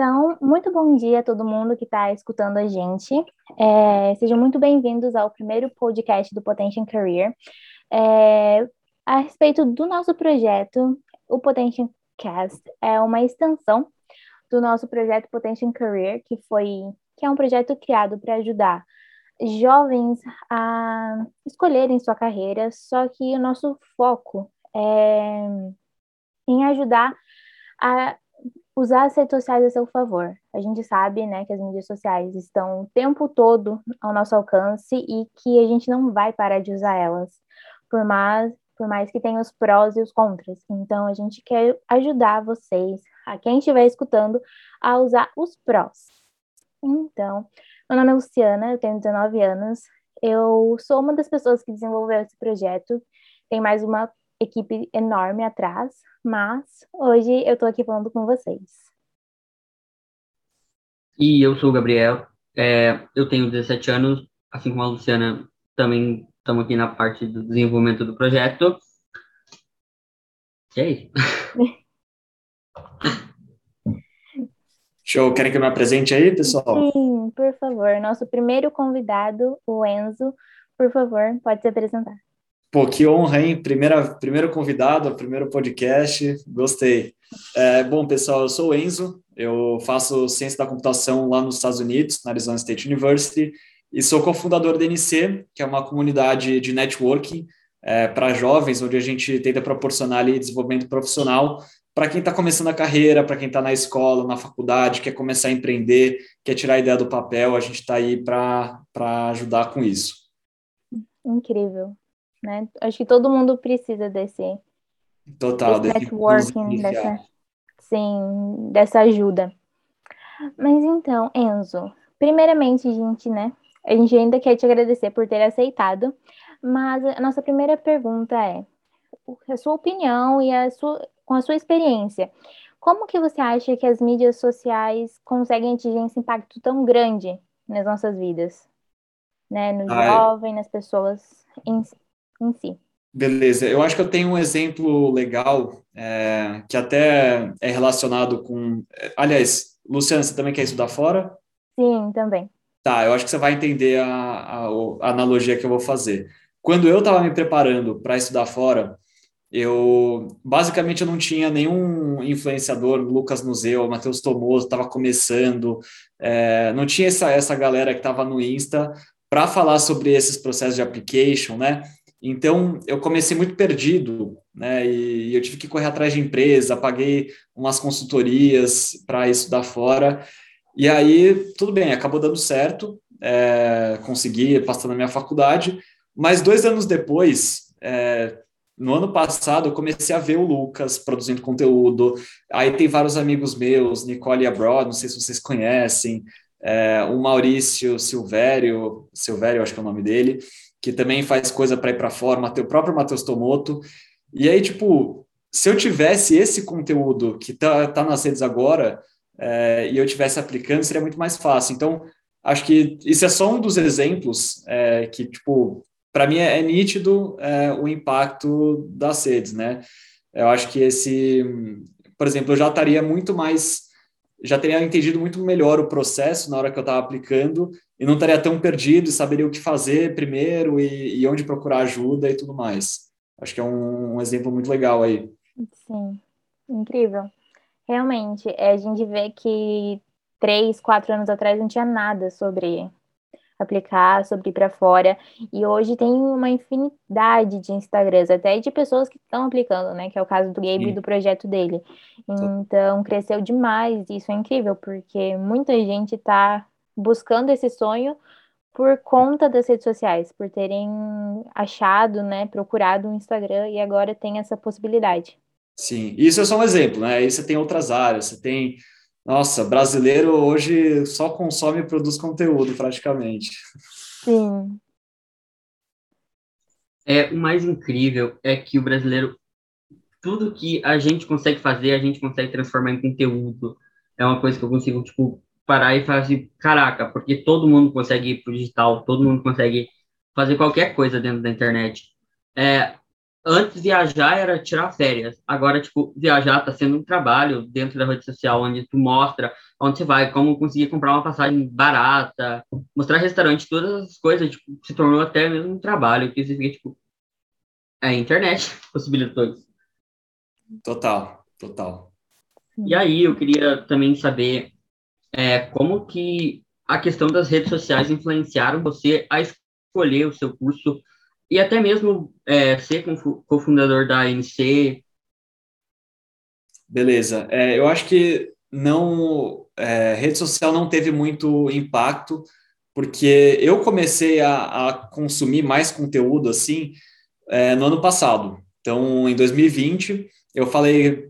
Então, muito bom dia a todo mundo que está escutando a gente. É, sejam muito bem-vindos ao primeiro podcast do Potential Career. É, a respeito do nosso projeto, o Potential Cast é uma extensão do nosso projeto Potential Career, que foi que é um projeto criado para ajudar jovens a escolherem sua carreira, só que o nosso foco é em ajudar a usar as redes sociais a seu favor. A gente sabe, né, que as mídias sociais estão o tempo todo ao nosso alcance e que a gente não vai parar de usar elas, por mais, por mais que tenha os prós e os contras. Então, a gente quer ajudar vocês, a quem estiver escutando, a usar os prós. Então, meu nome é Luciana, eu tenho 19 anos, eu sou uma das pessoas que desenvolveu esse projeto, tem mais uma equipe enorme atrás, mas hoje eu estou aqui falando com vocês. E eu sou o Gabriel, é, eu tenho 17 anos, assim como a Luciana, também estamos aqui na parte do desenvolvimento do projeto. E é isso. Show, querem que eu me apresente aí, pessoal? Sim, por favor. Nosso primeiro convidado, o Enzo, por favor, pode se apresentar. Pô, que honra, hein? Primeira, primeiro convidado, primeiro podcast, gostei. É, bom, pessoal, eu sou o Enzo, eu faço ciência da computação lá nos Estados Unidos, na Arizona State University, e sou cofundador da NC, que é uma comunidade de networking é, para jovens, onde a gente tenta proporcionar ali desenvolvimento profissional para quem está começando a carreira, para quem está na escola, na faculdade, quer começar a empreender, quer tirar a ideia do papel, a gente está aí para ajudar com isso. Incrível né? Acho que todo mundo precisa desse, Total, desse networking, dessa, sim, dessa ajuda. Mas então, Enzo, primeiramente, gente, né? A gente ainda quer te agradecer por ter aceitado, mas a nossa primeira pergunta é a sua opinião e a sua, com a sua experiência. Como que você acha que as mídias sociais conseguem atingir esse impacto tão grande nas nossas vidas? Né, no ah, jovem, nas pessoas em, em si. Beleza, eu acho que eu tenho um exemplo legal é, que até é relacionado com. Aliás, Luciana, você também quer estudar fora? Sim, também. Tá, eu acho que você vai entender a, a, a analogia que eu vou fazer. Quando eu estava me preparando para estudar fora, eu basicamente eu não tinha nenhum influenciador, Lucas Museu, Matheus Tomoso, estava começando, é, não tinha essa, essa galera que estava no Insta para falar sobre esses processos de application, né? Então, eu comecei muito perdido, né? E eu tive que correr atrás de empresa, paguei umas consultorias para estudar fora. E aí, tudo bem, acabou dando certo, é, consegui passar na minha faculdade, mas dois anos depois, é, no ano passado, eu comecei a ver o Lucas produzindo conteúdo. Aí tem vários amigos meus, Nicole Abroad, não sei se vocês conhecem, é, o Maurício Silvério, Silvério, acho que é o nome dele que também faz coisa para ir para fora, o próprio Matheus Tomoto. E aí, tipo, se eu tivesse esse conteúdo que tá, tá nas redes agora é, e eu tivesse aplicando, seria muito mais fácil. Então, acho que isso é só um dos exemplos é, que, tipo, para mim é, é nítido é, o impacto das redes, né? Eu acho que esse, por exemplo, eu já estaria muito mais já teria entendido muito melhor o processo na hora que eu estava aplicando e não estaria tão perdido e saberia o que fazer primeiro e, e onde procurar ajuda e tudo mais. Acho que é um, um exemplo muito legal aí. Sim, incrível. Realmente, é, a gente vê que três, quatro anos atrás não tinha nada sobre aplicar, sobre ir para fora. E hoje tem uma infinidade de Instagrams, até de pessoas que estão aplicando, né? Que é o caso do Gabe e do projeto dele. Então, cresceu demais. E isso é incrível, porque muita gente está buscando esse sonho por conta das redes sociais, por terem achado, né, procurado o um Instagram e agora tem essa possibilidade. Sim, isso é só um exemplo, né? Aí você tem outras áreas, você tem nossa, brasileiro hoje só consome e produz conteúdo, praticamente. Sim. É, o mais incrível é que o brasileiro, tudo que a gente consegue fazer, a gente consegue transformar em conteúdo. É uma coisa que eu consigo, tipo, parar e falar assim, caraca, porque todo mundo consegue ir pro digital, todo mundo consegue fazer qualquer coisa dentro da internet. É, antes viajar era tirar férias. Agora, tipo, viajar tá sendo um trabalho dentro da rede social, onde tu mostra onde você vai, como conseguir comprar uma passagem barata, mostrar restaurante, todas as coisas, tipo, se tornou até mesmo um trabalho, que significa, tipo, a internet possibilitou isso. Total, total. E aí, eu queria também saber é, como que a questão das redes sociais influenciaram você a escolher o seu curso e até mesmo é, ser cofundador da ANC. Beleza. É, eu acho que não é, rede social não teve muito impacto porque eu comecei a, a consumir mais conteúdo assim é, no ano passado. Então, em 2020, eu falei,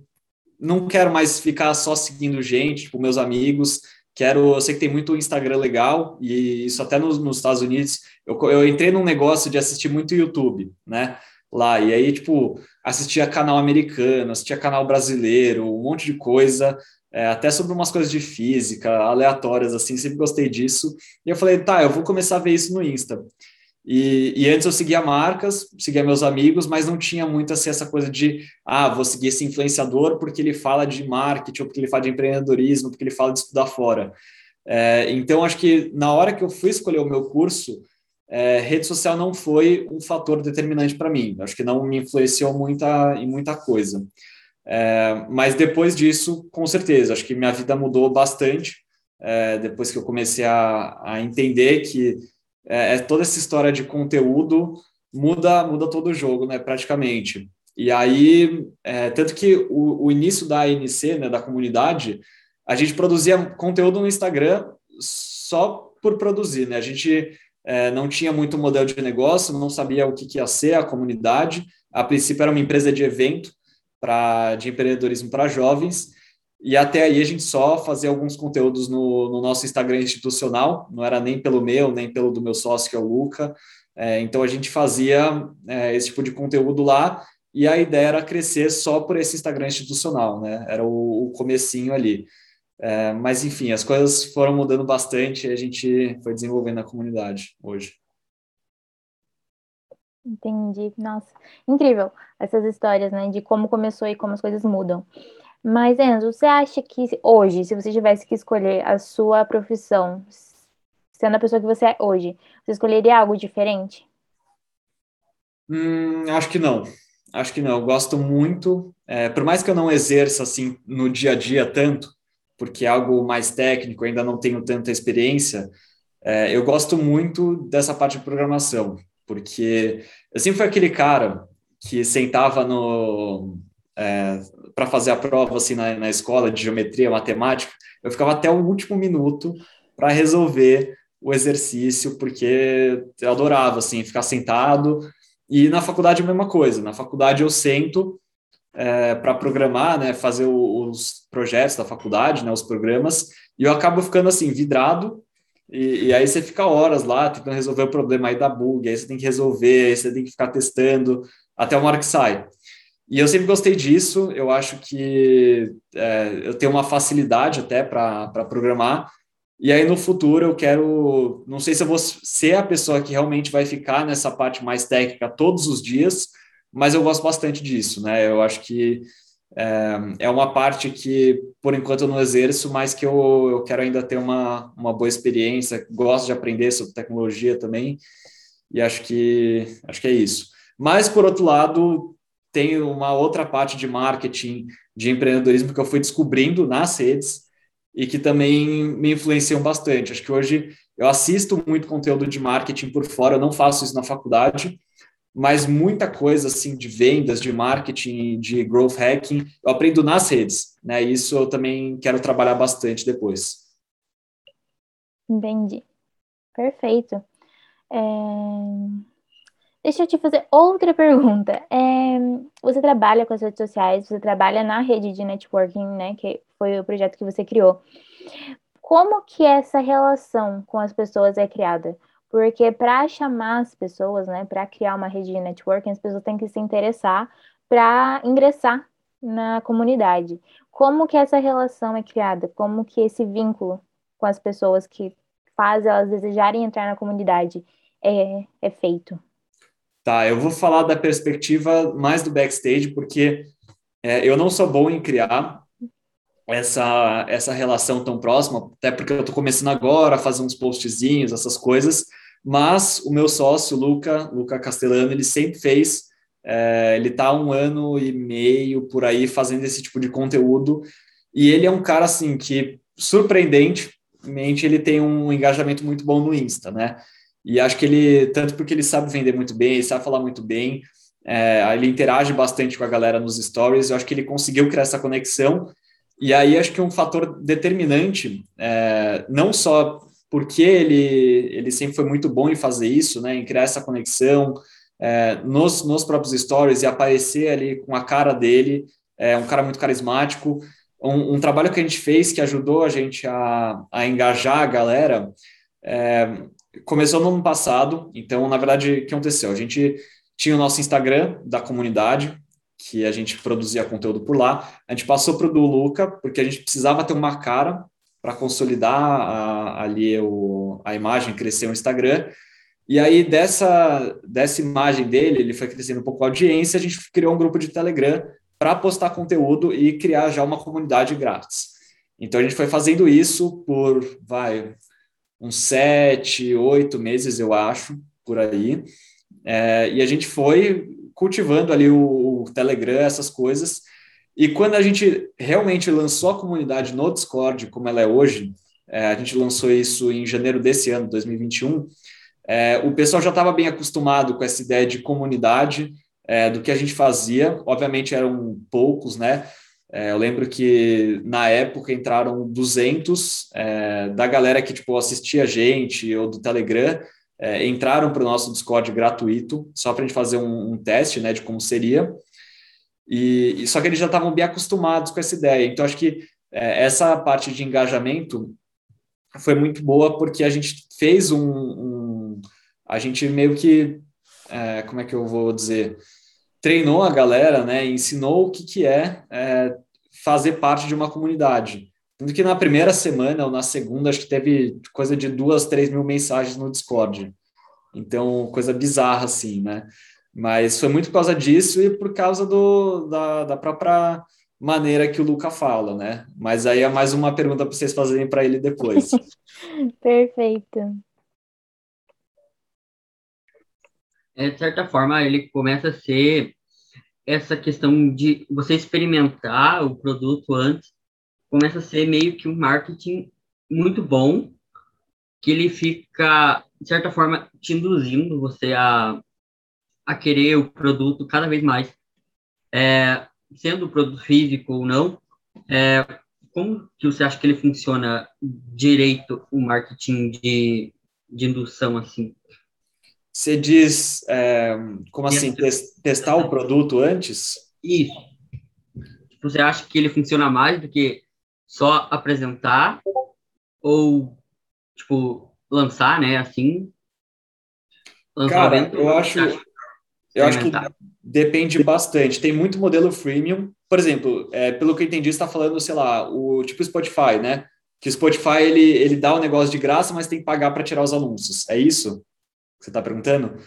não quero mais ficar só seguindo gente, tipo, meus amigos. Quero, eu sei que tem muito Instagram legal, e isso até nos, nos Estados Unidos. Eu, eu entrei num negócio de assistir muito YouTube, né? Lá, e aí, tipo, assistia canal americano, assistia canal brasileiro, um monte de coisa, é, até sobre umas coisas de física, aleatórias, assim, sempre gostei disso. E eu falei, tá, eu vou começar a ver isso no Insta. E, e, antes eu seguia marcas, seguia meus amigos, mas não tinha muito assim, essa coisa de, ah, vou seguir esse influenciador porque ele fala de marketing, ou porque ele fala de empreendedorismo, porque ele fala de estudar fora. É, então, acho que na hora que eu fui escolher o meu curso, é, rede social não foi um fator determinante para mim. Acho que não me influenciou muita, em muita coisa. É, mas depois disso, com certeza, acho que minha vida mudou bastante. É, depois que eu comecei a, a entender que é, é, toda essa história de conteúdo muda muda todo o jogo, né, praticamente. E aí, é, tanto que o, o, início da ANC, né, da comunidade, a gente produzia conteúdo no Instagram só por produzir, né? A gente é, não tinha muito modelo de negócio, não sabia o que, que ia ser a comunidade. A princípio era uma empresa de evento para de empreendedorismo para jovens. E até aí a gente só fazia alguns conteúdos no, no nosso Instagram institucional, não era nem pelo meu, nem pelo do meu sócio, que é o Luca. É, então a gente fazia é, esse tipo de conteúdo lá e a ideia era crescer só por esse Instagram institucional, né? Era o, o comecinho ali. É, mas enfim, as coisas foram mudando bastante e a gente foi desenvolvendo a comunidade hoje. Entendi. Nossa, incrível essas histórias, né, de como começou e como as coisas mudam. Mas, Enzo, você acha que hoje, se você tivesse que escolher a sua profissão, sendo a pessoa que você é hoje, você escolheria algo diferente? Hum, acho que não. Acho que não. Eu gosto muito, é, por mais que eu não exerça assim no dia a dia tanto, porque é algo mais técnico, ainda não tenho tanta experiência, é, eu gosto muito dessa parte de programação, porque eu sempre fui aquele cara que sentava no, é, para fazer a prova assim na, na escola de geometria, matemática, eu ficava até o último minuto para resolver o exercício, porque eu adorava assim ficar sentado. E na faculdade a mesma coisa. Na faculdade eu sento é, para programar, né, fazer o, os projetos da faculdade, né, os programas, e eu acabo ficando assim vidrado. E, e, aí você fica horas lá tentando resolver o problema aí da bug, aí você tem que resolver, aí você tem que ficar testando até uma hora que sai. E eu sempre gostei disso, eu acho que é, eu tenho uma facilidade até para programar, e aí no futuro eu quero, não sei se eu vou ser a pessoa que realmente vai ficar nessa parte mais técnica todos os dias, mas eu gosto bastante disso, né? Eu acho que é, é uma parte que, por enquanto, eu não exerço, mas que eu, eu quero ainda ter uma, uma boa experiência, gosto de aprender sobre tecnologia também, e acho que, acho que é isso. Mas, por outro lado, tem uma outra parte de marketing, de empreendedorismo que eu fui descobrindo nas redes e que também me influenciam bastante. Acho que hoje eu assisto muito conteúdo de marketing por fora, eu não faço isso na faculdade, mas muita coisa assim de vendas, de marketing, de growth hacking, eu aprendo nas redes, né? Isso eu também quero trabalhar bastante depois. Entendi. Perfeito. É... Deixa eu te fazer outra pergunta. É, você trabalha com as redes sociais, você trabalha na rede de networking, né? Que foi o projeto que você criou. Como que essa relação com as pessoas é criada? Porque para chamar as pessoas, né, para criar uma rede de networking, as pessoas têm que se interessar para ingressar na comunidade. Como que essa relação é criada? Como que esse vínculo com as pessoas que faz elas desejarem entrar na comunidade é, é feito? Tá, eu vou falar da perspectiva mais do backstage, porque é, eu não sou bom em criar essa, essa relação tão próxima, até porque eu estou começando agora a fazer uns postzinhos, essas coisas, mas o meu sócio, Luca, Luca Castellano, ele sempre fez, é, ele está um ano e meio por aí fazendo esse tipo de conteúdo, e ele é um cara, assim, que, surpreendentemente, ele tem um engajamento muito bom no Insta, né? E acho que ele, tanto porque ele sabe vender muito bem, ele sabe falar muito bem, é, ele interage bastante com a galera nos stories, eu acho que ele conseguiu criar essa conexão, e aí acho que um fator determinante, é, não só porque ele, ele sempre foi muito bom em fazer isso, né, em criar essa conexão é, nos, nos próprios stories e aparecer ali com a cara dele, é um cara muito carismático, um, um trabalho que a gente fez que ajudou a gente a, a engajar a galera, é, começou no ano passado, então, na verdade, o que aconteceu? A gente tinha o nosso Instagram da comunidade, que a gente produzia conteúdo por lá. A gente passou para o do Luca, porque a gente precisava ter uma cara para consolidar a, ali o, a imagem, crescer o Instagram. E aí, dessa, dessa imagem dele, ele foi crescendo um pouco a audiência, a gente criou um grupo de Telegram para postar conteúdo e criar já uma comunidade grátis. Então, a gente foi fazendo isso por, vai, uns sete, oito meses, eu acho, por aí. É, e a gente foi cultivando ali o, o, Telegram, essas coisas. E quando a gente realmente lançou a comunidade no Discord, como ela é hoje, é, a gente lançou isso em janeiro desse ano, 2021, é, o pessoal já estava bem acostumado com essa ideia de comunidade, é, do que a gente fazia. Obviamente eram poucos, né? É, eu lembro que na época entraram 200 é, da galera que tipo assistia a gente ou do Telegram é, entraram para o nosso Discord gratuito só para a gente fazer um, um, teste, né, de como seria. E, e só que eles já estavam bem acostumados com essa ideia. Então acho que é, essa parte de engajamento foi muito boa porque a gente fez um, um a gente meio que é, como é que eu vou dizer treinou a galera, né, ensinou o que, que é, é fazer parte de uma comunidade. Tanto que na primeira semana ou na segunda, acho que teve coisa de duas, três mil mensagens no Discord. Então, coisa bizarra, assim, né? Mas foi muito por causa disso e por causa do, da, da própria maneira que o Luca fala, né? Mas aí é mais uma pergunta para vocês fazerem para ele depois. Perfeito. É, de certa forma, ele começa a ser essa questão de você experimentar o produto antes, começa a ser meio que um marketing muito bom, que ele fica, de certa forma, te induzindo você a, a querer o produto cada vez mais. É, sendo produto físico ou não, é, como que você acha que ele funciona direito, o marketing de, de indução, assim? Você diz, é, como assim, testar o produto antes? Isso. Tipo, você acha que ele funciona mais do que só apresentar ou, tipo, lançar, né, assim? Cara, eu acho, eu acho que depende bastante. Tem muito modelo freemium. Por exemplo, é, pelo que eu entendi, está falando, sei lá, o tipo Spotify, né? Que o Spotify ele, ele dá o um negócio de graça, mas tem que pagar para tirar os anúncios. É isso? Que você está perguntando,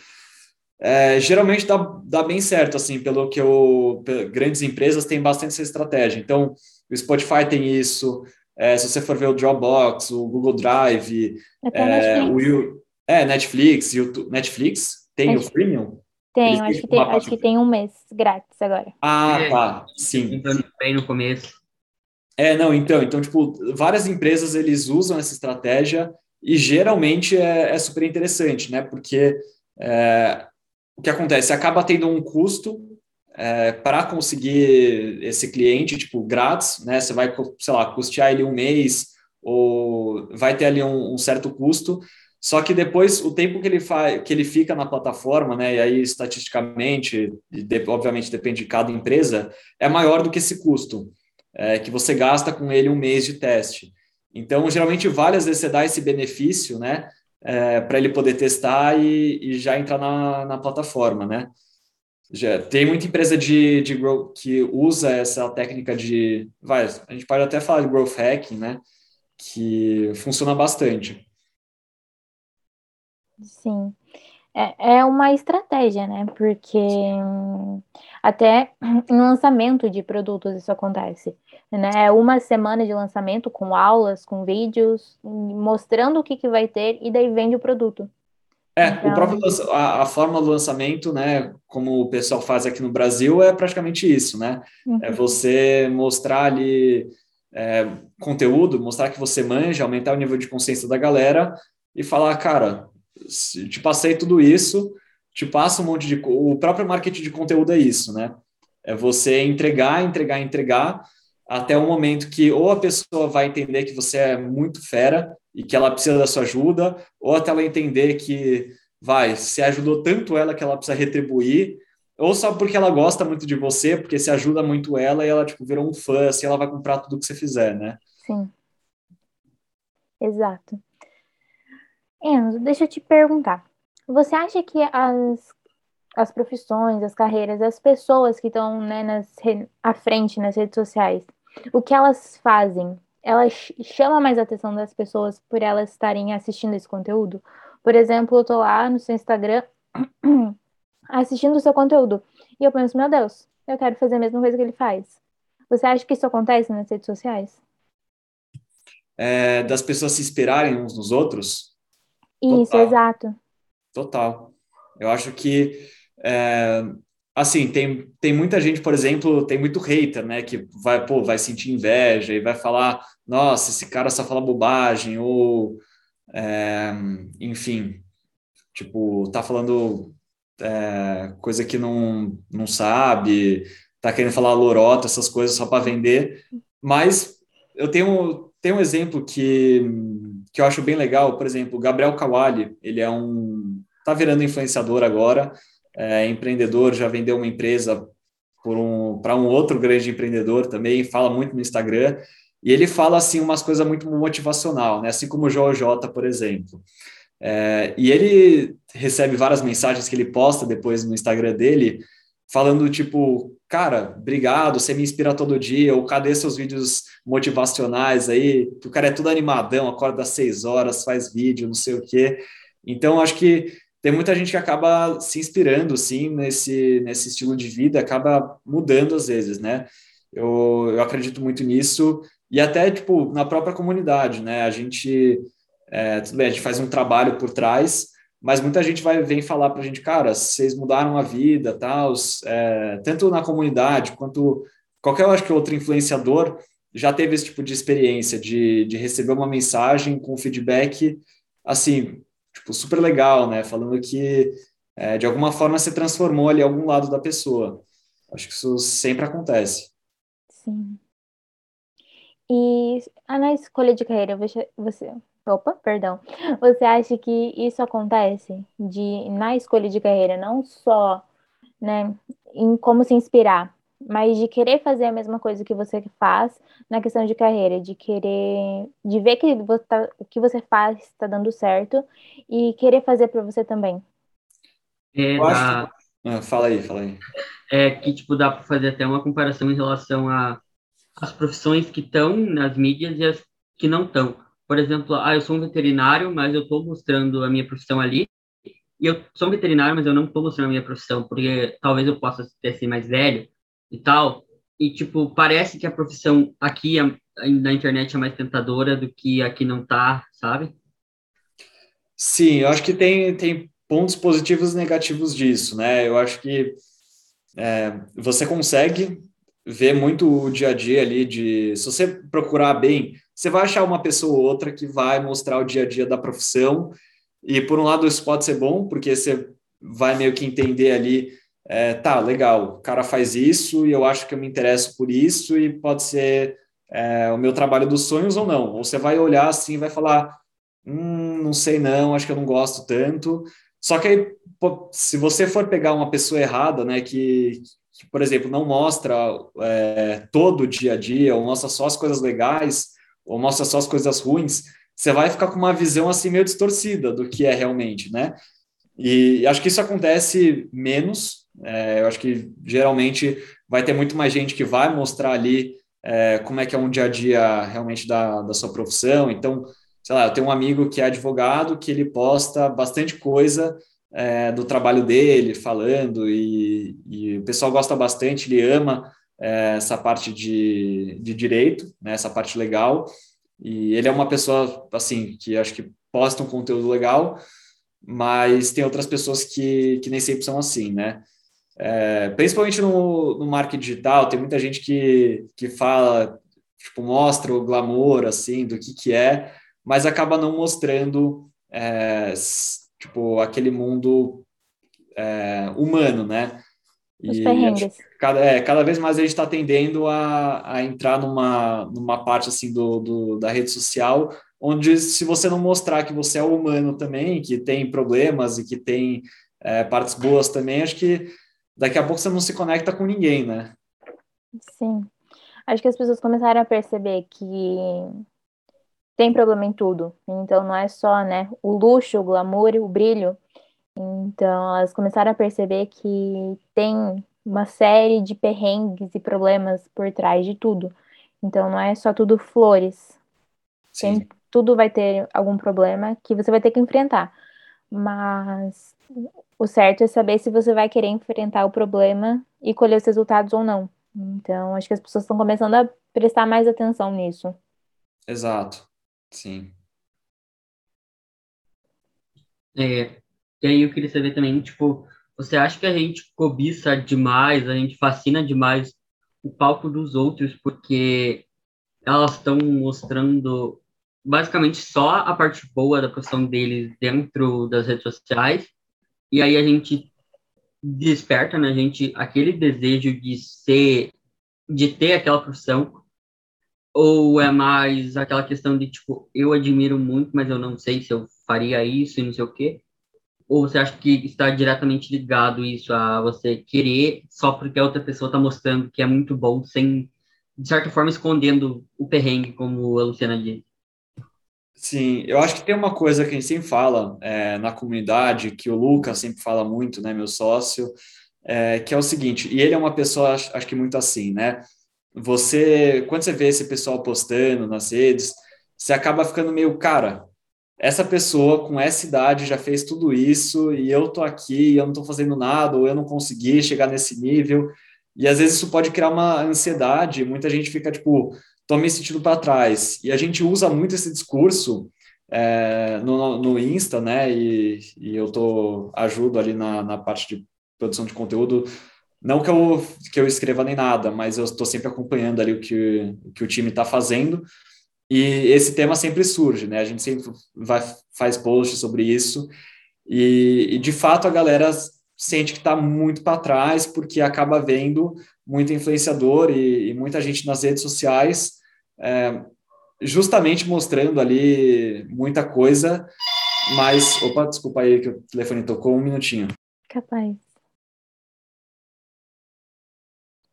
é, geralmente dá, dá bem certo, assim, pelo que eu, grandes empresas têm bastante essa estratégia. Então, o Spotify tem isso, é, se você for ver o Dropbox, o Google Drive, é, o é, Netflix, YouTube, Netflix tem Netflix. o Premium? Tem, acho que tem, acho que tem um mês grátis agora. Ah, é, tá, sim. Entrando bem no começo. É, não, então, então, tipo, várias empresas, eles usam essa estratégia e geralmente é, é super interessante, né? Porque é, o que acontece? Acaba tendo um custo é, para conseguir esse cliente, tipo, grátis, né? Você vai, sei lá, custear ele um mês ou vai ter ali um, um certo custo. Só que depois o tempo que ele faz, que ele fica na plataforma, né? E aí estatisticamente, de, obviamente depende de cada empresa, é maior do que esse custo é, que você gasta com ele um mês de teste. Então, geralmente, várias vezes você dá esse benefício, né, é, para ele poder testar e, e já entrar na, na, plataforma, né. Já, tem muita empresa de, de que usa essa técnica de, vai, a gente pode até falar de growth hacking, né, que funciona bastante. Sim. É, é uma estratégia, né? Porque até em lançamento de produtos isso acontece. Né? É uma semana de lançamento com aulas, com vídeos, mostrando o que, que vai ter e daí vende o produto. É, então... o próprio, a, a, forma do lançamento, né, como o pessoal faz aqui no Brasil, é praticamente isso, né? Uhum. É você mostrar ali é, conteúdo, mostrar que você manja, aumentar o nível de consciência da galera e falar, cara, te passei tudo isso, te passa um monte de... O próprio marketing de conteúdo é isso, né? É você entregar, entregar, entregar, até o momento que ou a pessoa vai entender que você é muito fera e que ela precisa da sua ajuda, ou até ela entender que vai, você ajudou tanto ela que ela precisa retribuir, ou só porque ela gosta muito de você, porque você ajuda muito ela e ela tipo virou um fã, assim, ela vai comprar tudo que você fizer, né? Sim. Exato. Enzo, deixa eu te perguntar. Você acha que as, as profissões, as carreiras, as pessoas que estão né, nas, à frente nas redes sociais, o que elas fazem ela chama mais a atenção das pessoas por elas estarem assistindo esse conteúdo. Por exemplo, eu tô lá no seu Instagram assistindo o seu conteúdo e eu penso, meu Deus, eu quero fazer a mesma coisa que ele faz. Você acha que isso acontece nas redes sociais? É, das pessoas se inspirarem uns nos outros? Isso, Total. exato. Total. Eu acho que é, assim, tem, tem muita gente, por exemplo, tem muito hater, né, que vai, pô, vai sentir inveja e vai falar, nossa, esse cara só fala bobagem, ou, é, enfim, tipo, tá falando é, coisa que não, não sabe, tá querendo falar lorota, essas coisas só para vender, mas eu tenho, tenho um exemplo que, que eu acho bem legal, por exemplo, Gabriel Kawali, ele é um, tá virando influenciador agora, é empreendedor, já vendeu uma empresa um, para um outro grande empreendedor também, fala muito no Instagram, e ele fala assim umas coisas muito motivacional, né? assim como o João J, por exemplo. É, e ele recebe várias mensagens que ele posta depois no Instagram dele, falando tipo, cara, obrigado, você me inspira todo dia, ou cadê seus vídeos motivacionais aí? O cara é tudo animadão, acorda às seis horas, faz vídeo, não sei o quê. Então, acho que tem muita gente que acaba se inspirando, sim, nesse, nesse estilo de vida, acaba mudando às vezes, né? Eu, eu acredito muito nisso, e até, tipo, na própria comunidade, né? A gente, é, bem, a gente faz um trabalho por trás, mas muita gente vai vem falar para a gente, cara, vocês mudaram a vida, tal, é, tanto na comunidade quanto qualquer, acho que outro influenciador já teve esse tipo de experiência de, de receber uma mensagem com feedback, assim, tipo, super legal, né? Falando que é, de alguma forma se transformou ali algum lado da pessoa. Acho que isso sempre acontece. Sim. E ah, na escolha de carreira, você, opa, perdão, você acha que isso acontece de na escolha de carreira não só, né, em como se inspirar, mas de querer fazer a mesma coisa que você faz na questão de carreira, de querer, de ver que tá, o que você faz está dando certo e querer fazer para você também. É, ah, fala aí, fala aí. É que tipo dá para fazer até uma comparação em relação a as profissões que estão nas mídias e as que não estão. Por exemplo, ah, eu sou um veterinário, mas eu estou mostrando a minha profissão ali. E eu sou um veterinário, mas eu não estou mostrando a minha profissão, porque talvez eu possa ter ser mais velho e tal. E, tipo, parece que a profissão aqui na internet é mais tentadora do que aqui não tá, sabe? Sim, eu acho que tem, tem pontos positivos e negativos disso, né? Eu acho que é, você consegue ver muito o dia a dia ali de... Se você procurar bem, você vai achar uma pessoa ou outra que vai mostrar o dia a dia da profissão e, por um lado, isso pode ser bom, porque você vai meio que entender ali é, tá, legal, o cara faz isso e eu acho que eu me interesso por isso e pode ser é, o meu trabalho dos sonhos ou não. Ou você vai olhar assim e vai falar, hum, não sei não, acho que eu não gosto tanto. Só que aí, se você for pegar uma pessoa errada, né, que, que por exemplo, não mostra é, todo o dia a dia, ou mostra só as coisas legais, ou mostra só as coisas ruins, você vai ficar com uma visão assim meio distorcida do que é realmente, né? E acho que isso acontece menos é, eu acho que geralmente vai ter muito mais gente que vai mostrar ali é, como é que é um dia a dia realmente da, da sua profissão. Então, sei lá, eu tenho um amigo que é advogado que ele posta bastante coisa é, do trabalho dele, falando, e, e, o pessoal gosta bastante, ele ama essa parte de, de direito, né, essa parte legal, e ele é uma pessoa, assim, que acho que posta um conteúdo legal, mas tem outras pessoas que, que nem sempre são assim, né? É, principalmente no, no marketing digital, tem muita gente que, que fala, tipo, mostra o glamour, assim, do que que é, mas acaba não mostrando é, tipo, aquele mundo é, humano, né? Os e perrengues. Cada, é, cada vez mais a gente está tendendo a, a entrar numa, numa parte assim do, do, da rede social, onde se você não mostrar que você é humano também, que tem problemas e que tem é, partes boas também, acho que daqui a pouco você não se conecta com ninguém, né? Sim. Acho que as pessoas começaram a perceber que tem problema em tudo. Então não é só, né, o luxo, o glamour, o brilho. Então elas começaram a perceber que tem uma série de perrengues e problemas por trás de tudo. Então não é só tudo flores. Sim. Tem, tudo vai ter algum problema que você vai ter que enfrentar. Mas o certo é saber se você vai querer enfrentar o problema e colher os resultados ou não. Então, acho que as pessoas estão começando a prestar mais atenção nisso. Exato. Sim. É, e aí eu queria saber também, tipo, você acha que a gente cobiça demais, a gente fascina demais o palco dos outros porque elas estão mostrando basicamente só a parte boa da profissão deles dentro das redes sociais e aí a gente desperta na né, gente aquele desejo de ser, de ter aquela profissão ou é mais aquela questão de, tipo, eu admiro muito, mas eu não sei se eu faria isso e não sei o quê? Ou você acha que está diretamente ligado isso a você querer só porque a outra pessoa está mostrando que é muito bom, sem, de certa forma, escondendo o perrengue, como a Luciana disse? Sim, eu acho que tem uma coisa que a gente sempre fala é, na comunidade, que o Lucas sempre fala muito, né, meu sócio, é, que é o seguinte, e ele é uma pessoa, acho, acho que muito assim, né? você, quando você vê esse pessoal postando nas redes, você acaba ficando meio, cara, essa pessoa com essa idade já fez tudo isso e eu tô aqui eu não tô fazendo nada, ou eu não consegui chegar nesse nível. E às vezes isso pode criar uma ansiedade, muita gente fica tipo, tô me sentindo para trás. E a gente usa muito esse discurso é, no, no Insta, né? E, e eu tô ajudo ali na, na parte de produção de conteúdo não que eu, que eu escreva nem nada, mas eu estou sempre acompanhando ali o que, o que o time está fazendo. E esse tema sempre surge, né? A gente sempre vai, faz posts sobre isso. E, e de fato a galera sente que está muito para trás, porque acaba vendo muito influenciador e, e muita gente nas redes sociais, é, justamente mostrando ali muita coisa. Mas, opa, desculpa aí que o telefone tocou um minutinho. Capaz.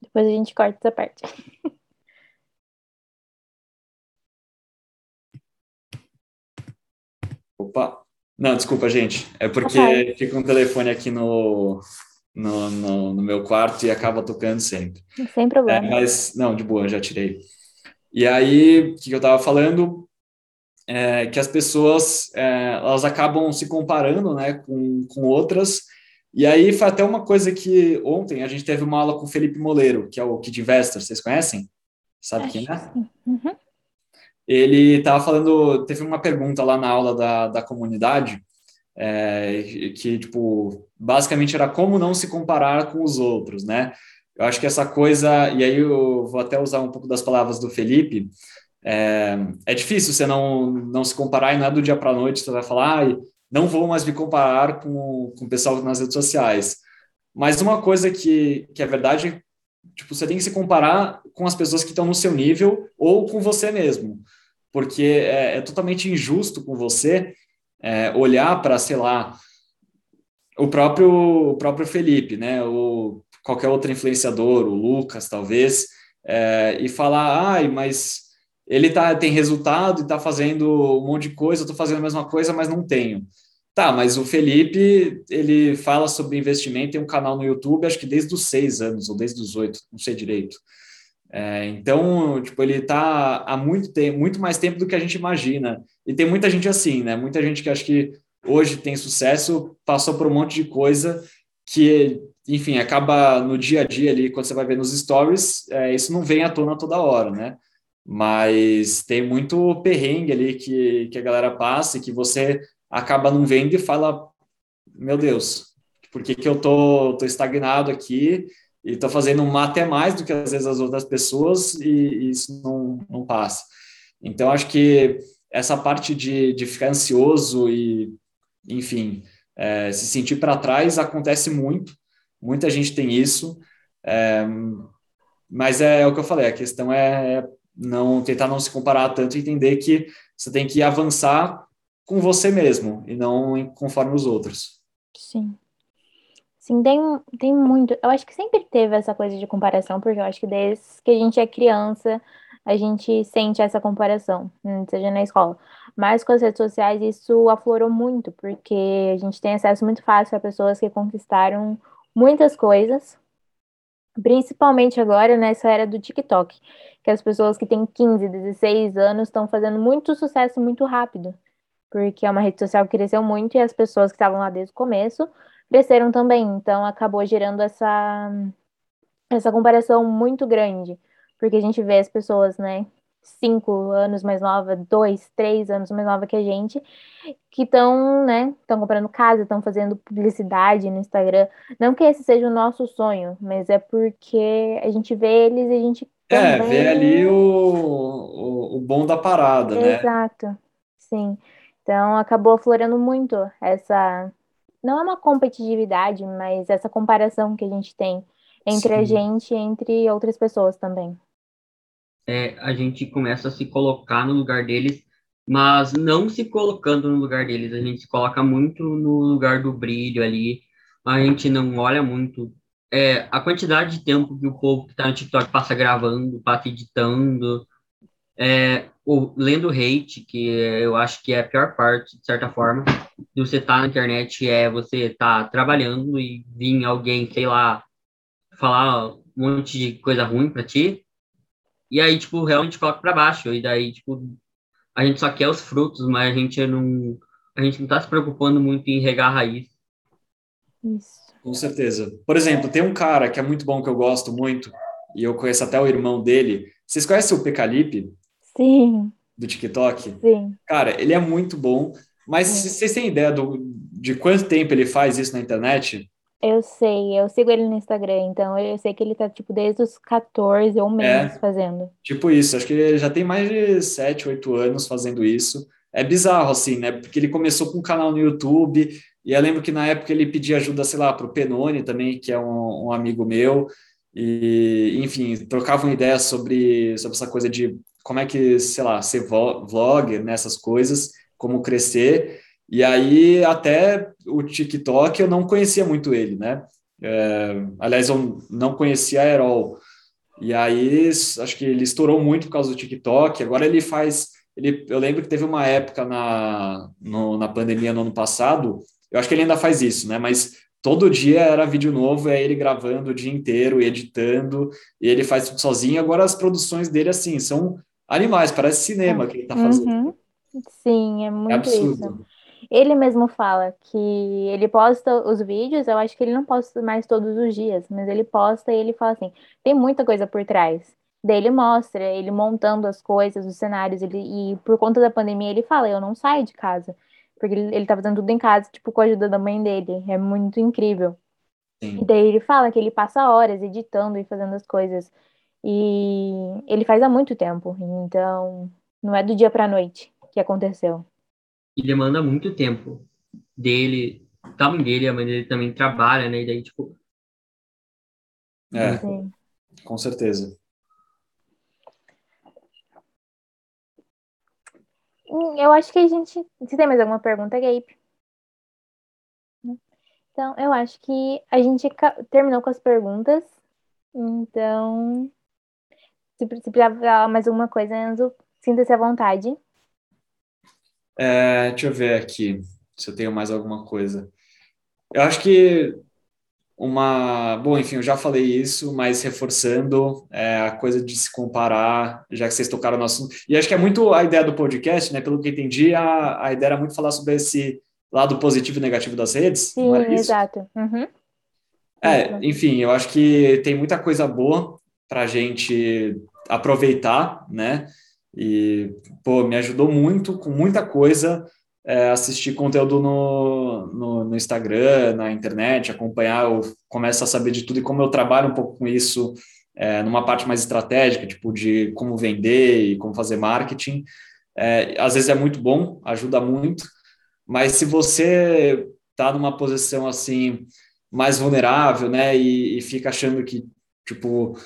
Depois a gente corta essa parte. Opa! Não, desculpa, gente. É porque okay. fica um telefone aqui no, no, no, no, meu quarto e acaba tocando sempre. Sem problema. É, mas, não, de boa, já tirei. E aí, o que eu estava falando? É que as pessoas, é, elas acabam se comparando, né, com, com outras e aí foi até uma coisa que ontem a gente teve uma aula com o Felipe Moleiro, que é o Kid Investor, vocês conhecem? Sabe Acho quem é? Uhum. Ele estava falando, teve uma pergunta lá na aula da, da comunidade, é, que, tipo, basicamente era como não se comparar com os outros, né? Eu acho que essa coisa, e aí eu vou até usar um pouco das palavras do Felipe, é, é difícil você não, não se comparar e não é do dia para a noite, você vai falar, ah, não vou mais me comparar com, com o pessoal nas redes sociais. Mas uma coisa que, que é verdade, tipo, você tem que se comparar com as pessoas que estão no seu nível ou com você mesmo. Porque é, é totalmente injusto com você é, olhar para, sei lá, o próprio, o próprio Felipe, né? Ou qualquer outro influenciador, o Lucas, talvez, é, e falar, ai, mas ele tá, tem resultado e está fazendo um monte de coisa, estou fazendo a mesma coisa, mas não tenho. Tá, mas o Felipe, ele fala sobre investimento em um canal no YouTube, acho que desde os seis anos, ou desde os oito, não sei direito. É, então, tipo, ele está há muito tempo, muito mais tempo do que a gente imagina. E tem muita gente assim, né? Muita gente que acho que hoje tem sucesso, passou por um monte de coisa que, enfim, acaba no dia a dia ali, quando você vai ver nos stories, é, isso não vem à tona toda hora, né? Mas tem muito perrengue ali que, que a galera passa e que você acaba não vendo e fala, meu Deus, por que, que eu tô, tô estagnado aqui e tô fazendo até mais do que às vezes as outras pessoas e, e isso não, não passa. Então, acho que essa parte de, de ficar ansioso e, enfim, é, se sentir para trás acontece muito, muita gente tem isso, é, mas é, é, o que eu falei, a questão é não tentar não se comparar tanto e entender que você tem que avançar com você mesmo e não conforme os outros. Sim. Sim, tem, tem muito. Eu acho que sempre teve essa coisa de comparação, porque eu acho que desde que a gente é criança, a gente sente essa comparação, hum, seja na escola. Mas com as redes sociais isso aflorou muito, porque a gente tem acesso muito fácil a pessoas que conquistaram muitas coisas, principalmente agora nessa era do TikTok, que as pessoas que têm 15, 16 anos estão fazendo muito sucesso muito rápido, porque é uma rede social que cresceu muito e as pessoas que estavam lá desde o começo cresceram também, então acabou gerando essa essa comparação muito grande porque a gente vê as pessoas, né, cinco anos mais nova, dois, três anos mais nova que a gente, que estão, né, estão comprando casa, estão fazendo publicidade no Instagram. Não que esse seja o nosso sonho, mas é porque a gente vê eles e a gente é, também... vê ali o, o, o bom da parada, Exato. né? Exato, sim. Então acabou aflorando muito essa, não é uma competitividade, mas essa comparação que a gente tem entre sim. a gente e entre outras pessoas também. É, a gente começa a se colocar no lugar deles, mas não se colocando no lugar deles, a gente se coloca muito no lugar do brilho ali, a gente não olha muito é, a quantidade de tempo que o povo que está no TikTok passa gravando, passa editando, é, ou lendo hate, que eu acho que é a pior parte, de certa forma, de você estar tá na internet, é você estar tá trabalhando e vir alguém, sei lá, falar um monte de coisa ruim para ti, e aí, tipo, realmente coloca para baixo. E daí, tipo, a gente só quer os frutos, mas a gente não, a gente não tá se preocupando muito em regar a raiz. Isso. Com certeza. Por exemplo, tem um cara que é muito bom, que eu gosto muito, e eu conheço até o irmão dele. Vocês conhecem o Pecalipe? Sim. Do TikTok? Sim. Cara, ele é muito bom, mas Sim. vocês têm ideia do, de quanto tempo ele faz isso na internet? Eu sei, eu sigo ele no Instagram, então eu sei que ele tá, tipo, desde os 14 ou menos é, fazendo. Tipo isso, acho que ele já tem mais de 7, 8 anos fazendo isso. É bizarro, assim, né? Porque ele começou com um canal no YouTube, e eu lembro que na época ele pedia ajuda, sei lá, pro Penone também, que é um, um amigo meu, e, enfim, trocavam ideias sobre, sobre essa coisa de como é que, sei lá, ser vlogger, nessas né, coisas, como crescer, e aí, até o TikTok, eu não conhecia muito ele, né? É, aliás, eu não conhecia a Aerol. E aí, acho que ele estourou muito por causa do TikTok. Agora ele faz. Ele, eu lembro que teve uma época na, no, na pandemia no ano passado, eu acho que ele ainda faz isso, né? Mas todo dia era vídeo novo, é ele gravando o dia inteiro, editando, e ele faz tudo sozinho. Agora as produções dele, assim, são animais, parece cinema que ele tá fazendo. Uhum. Sim, é muito é absurdo. isso. Ele mesmo fala que ele posta os vídeos, eu acho que ele não posta mais todos os dias, mas ele posta e ele fala assim: tem muita coisa por trás. Daí ele mostra, ele montando as coisas, os cenários, ele, e por conta da pandemia ele fala: eu não saio de casa. Porque ele, ele tá fazendo tudo em casa, tipo, com a ajuda da mãe dele. É muito incrível. Sim. E daí ele fala que ele passa horas editando e fazendo as coisas. E ele faz há muito tempo. Então, não é do dia pra noite que aconteceu e demanda muito tempo dele, da mãe dele, a mãe dele também trabalha, né? E daí, tipo. É, Sim. com certeza. Hum, eu acho que a gente. Se tem mais alguma pergunta, Gabe? Então, eu acho que a gente terminou com as perguntas. Então, se precisar falar mais alguma coisa, Enzo, sinta-se à vontade. É, deixa eu ver aqui se eu tenho mais alguma coisa. Eu acho que uma. Bom, enfim, eu já falei isso, mas reforçando é, a coisa de se comparar, já que vocês tocaram no assunto. E acho que é muito a ideia do podcast, né? Pelo que entendi, a, a ideia era muito falar sobre esse lado positivo e negativo das redes. Sim, exato. Uhum. É, enfim, eu acho que tem muita coisa boa para a gente aproveitar, né? E, pô, me ajudou muito, com muita coisa, é, assistir conteúdo no, no, no, Instagram, na internet, acompanhar, eu começo a saber de tudo e como eu trabalho um pouco com isso é, numa parte mais estratégica, tipo de como vender e como fazer marketing. É, às vezes é muito bom, ajuda muito, mas se você está numa posição assim mais vulnerável, né, e, e fica achando que tipo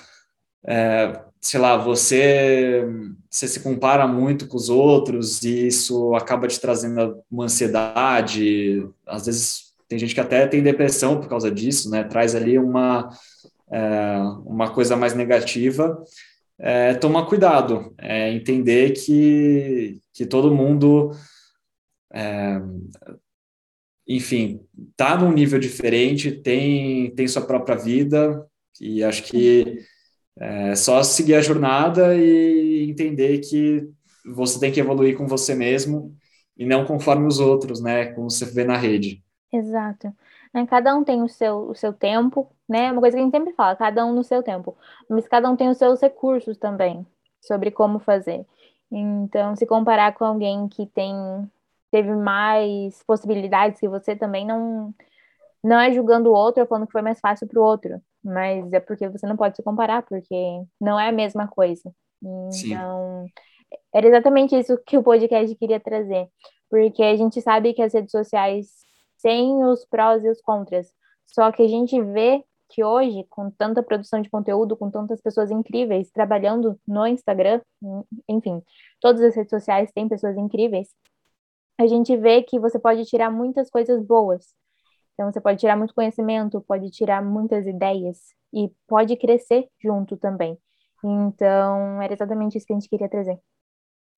é, sei lá, você, você se compara muito com os outros e isso acaba te trazendo uma ansiedade. Às vezes tem gente que até tem depressão por causa disso, né? Traz ali uma, é, uma coisa mais negativa. É, cuidado, é, entender que, que todo mundo, é, enfim, tá num nível diferente, tem, tem sua própria vida, e acho que é só seguir a jornada e entender que você tem que evoluir com você mesmo e não conforme os outros, né? Como você vê na rede. Exato. Né, cada um tem o seu, o seu tempo, né? Uma coisa que a gente sempre fala, cada um no seu tempo. Mas cada um tem os seus recursos também sobre como fazer. Então, se comparar com alguém que tem teve mais possibilidades que você também não não é julgando o outro, é falando que foi mais fácil para o outro mas é porque você não pode se comparar, porque não é a mesma coisa. Então, Sim. era exatamente isso que o podcast queria trazer, porque a gente sabe que as redes sociais têm os prós e os contras, só que a gente vê que hoje, com tanta produção de conteúdo, com tantas pessoas incríveis trabalhando no Instagram, enfim, todas as redes sociais têm pessoas incríveis, a gente vê que você pode tirar muitas coisas boas então, você pode tirar muito conhecimento, pode tirar muitas ideias e pode crescer junto também. Então, era exatamente isso que a gente queria trazer.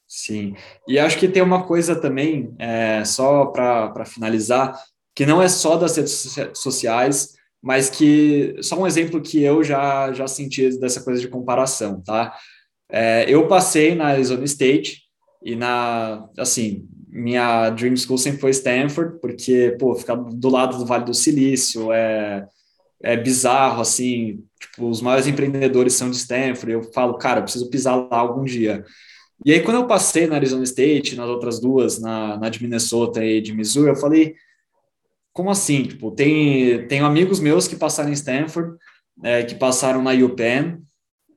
Sim, e acho que tem uma coisa também, é, só para finalizar, que não é só das redes sociais, mas que só um exemplo que eu já, já senti dessa coisa de comparação, tá? É, eu passei na Arizona State e na, assim, minha dream school sempre foi Stanford, porque, pô, ficar do lado do Vale do Silício é, é bizarro, assim, tipo, os maiores empreendedores são de Stanford, eu falo, cara, eu preciso pisar lá algum dia. E aí, quando eu passei na Arizona State, nas outras duas, na, na de Minnesota e de Missouri, eu falei, como assim? Tipo, tem, tenho amigos meus que passaram em Stanford, é, que passaram na UPenn,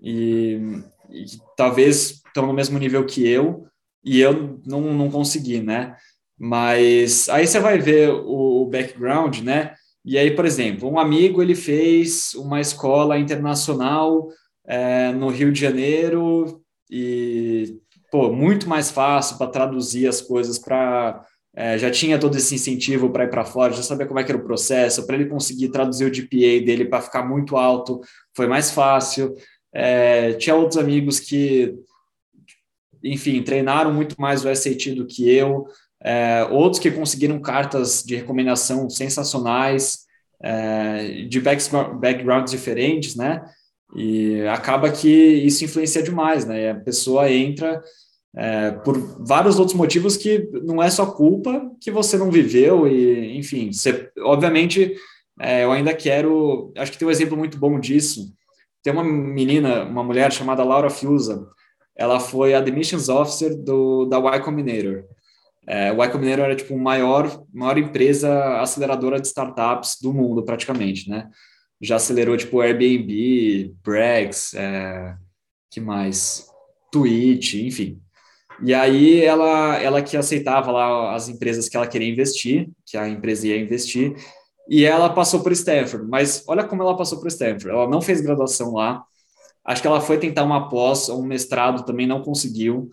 e, e talvez estão no mesmo nível que eu, e eu não, não consegui, né? Mas aí você vai ver o, o background, né? E aí, por exemplo, um amigo ele fez uma escola internacional é, no Rio de Janeiro e pô, muito mais fácil para traduzir as coisas para é, já tinha todo esse incentivo para ir para fora, já sabia como é que era o processo, para ele conseguir traduzir o GPA dele para ficar muito alto, foi mais fácil. É, tinha outros amigos que enfim, treinaram muito mais o SAT do que eu, é, outros que conseguiram cartas de recomendação sensacionais, é, de backgrounds diferentes, né? E acaba que isso influencia demais, né? A pessoa entra é, por vários outros motivos que não é só culpa que você não viveu e, enfim, você, obviamente, é, eu ainda quero, acho que tem um exemplo muito bom disso. Tem uma menina, uma mulher chamada Laura Fiusa, ela foi admissions officer do, da Y Combinator. É, o Y Combinator era tipo a maior, maior empresa aceleradora de startups do mundo, praticamente, né? Já acelerou tipo Airbnb, Brex, é, que mais? Twitch, enfim. E aí ela, ela que aceitava lá as empresas que ela queria investir, que a empresa ia investir, e ela passou por Stanford. Mas olha como ela passou por Stanford. Ela não fez graduação lá, Acho que ela foi tentar uma pós ou um mestrado, também não conseguiu.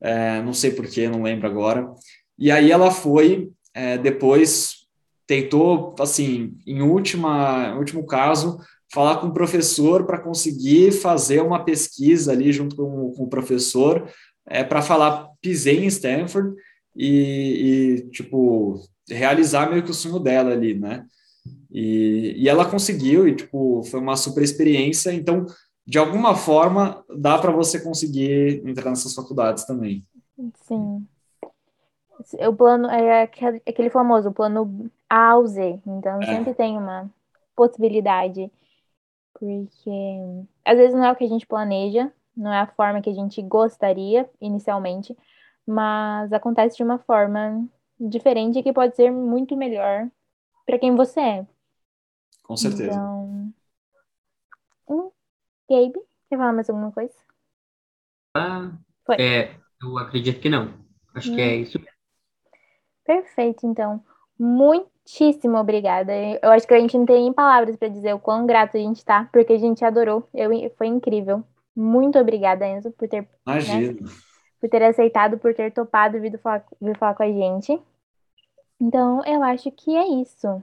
É, não sei porquê, não lembro agora. E aí ela foi, é, depois tentou, assim, em última, último caso, falar com o professor para conseguir fazer uma pesquisa ali junto com, com o professor é, para falar pisei em Stanford e, e, tipo realizar meio que o sonho dela ali, né? E, e ela conseguiu e tipo foi uma super experiência. Então de alguma forma dá para você conseguir entrar nessas faculdades também. Sim. O plano é aquele famoso, o plano A ou Z. Então, É. sempre tem uma possibilidade. Porque às vezes não é o que a gente planeja, não é a forma que a gente gostaria inicialmente, mas acontece de uma forma diferente que pode ser muito melhor para quem você é. Com certeza. Então. Hum, Gabe, quer falar mais alguma coisa? Ah, Foi. é, eu acredito que não. Acho que é Hum. isso. Perfeito, então. Muitíssimo obrigada. Eu acho que a gente não tem nem palavras para dizer o quão grato a gente tá, porque a gente adorou. Eu, foi incrível. Muito obrigada, Enzo, por ter, Imagina. por ter aceitado, por ter topado vir falar, vir falar com a gente. Então, eu acho que é isso.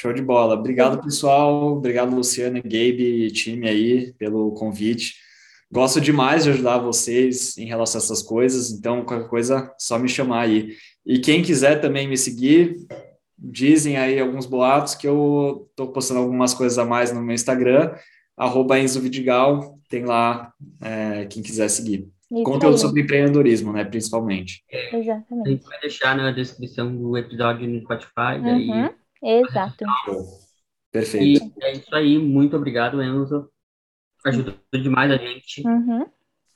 Show de bola. Obrigado, pessoal. Obrigado, Luciana, Gabe e time aí pelo convite. Gosto demais de ajudar vocês em relação a essas coisas, então qualquer coisa, só me chamar aí. E quem quiser também me seguir, dizem aí alguns boatos que eu tô postando algumas coisas a mais no meu Instagram, arroba Enzo Vidigal, tem lá é, quem quiser seguir. Isso Conteúdo aí. sobre empreendedorismo, né, principalmente. A Exatamente. gente vai deixar na descrição do episódio no Spotify. daí- Uhum, exato. Perfeito. E é isso aí. Muito obrigado, Enzo. Ajudou demais a gente. Uhum.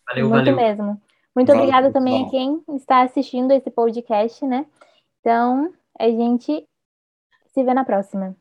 Valeu, Muito valeu. mesmo. Muito Valeu, obrigada também a quem está assistindo esse podcast, né? Então, a gente se vê na próxima.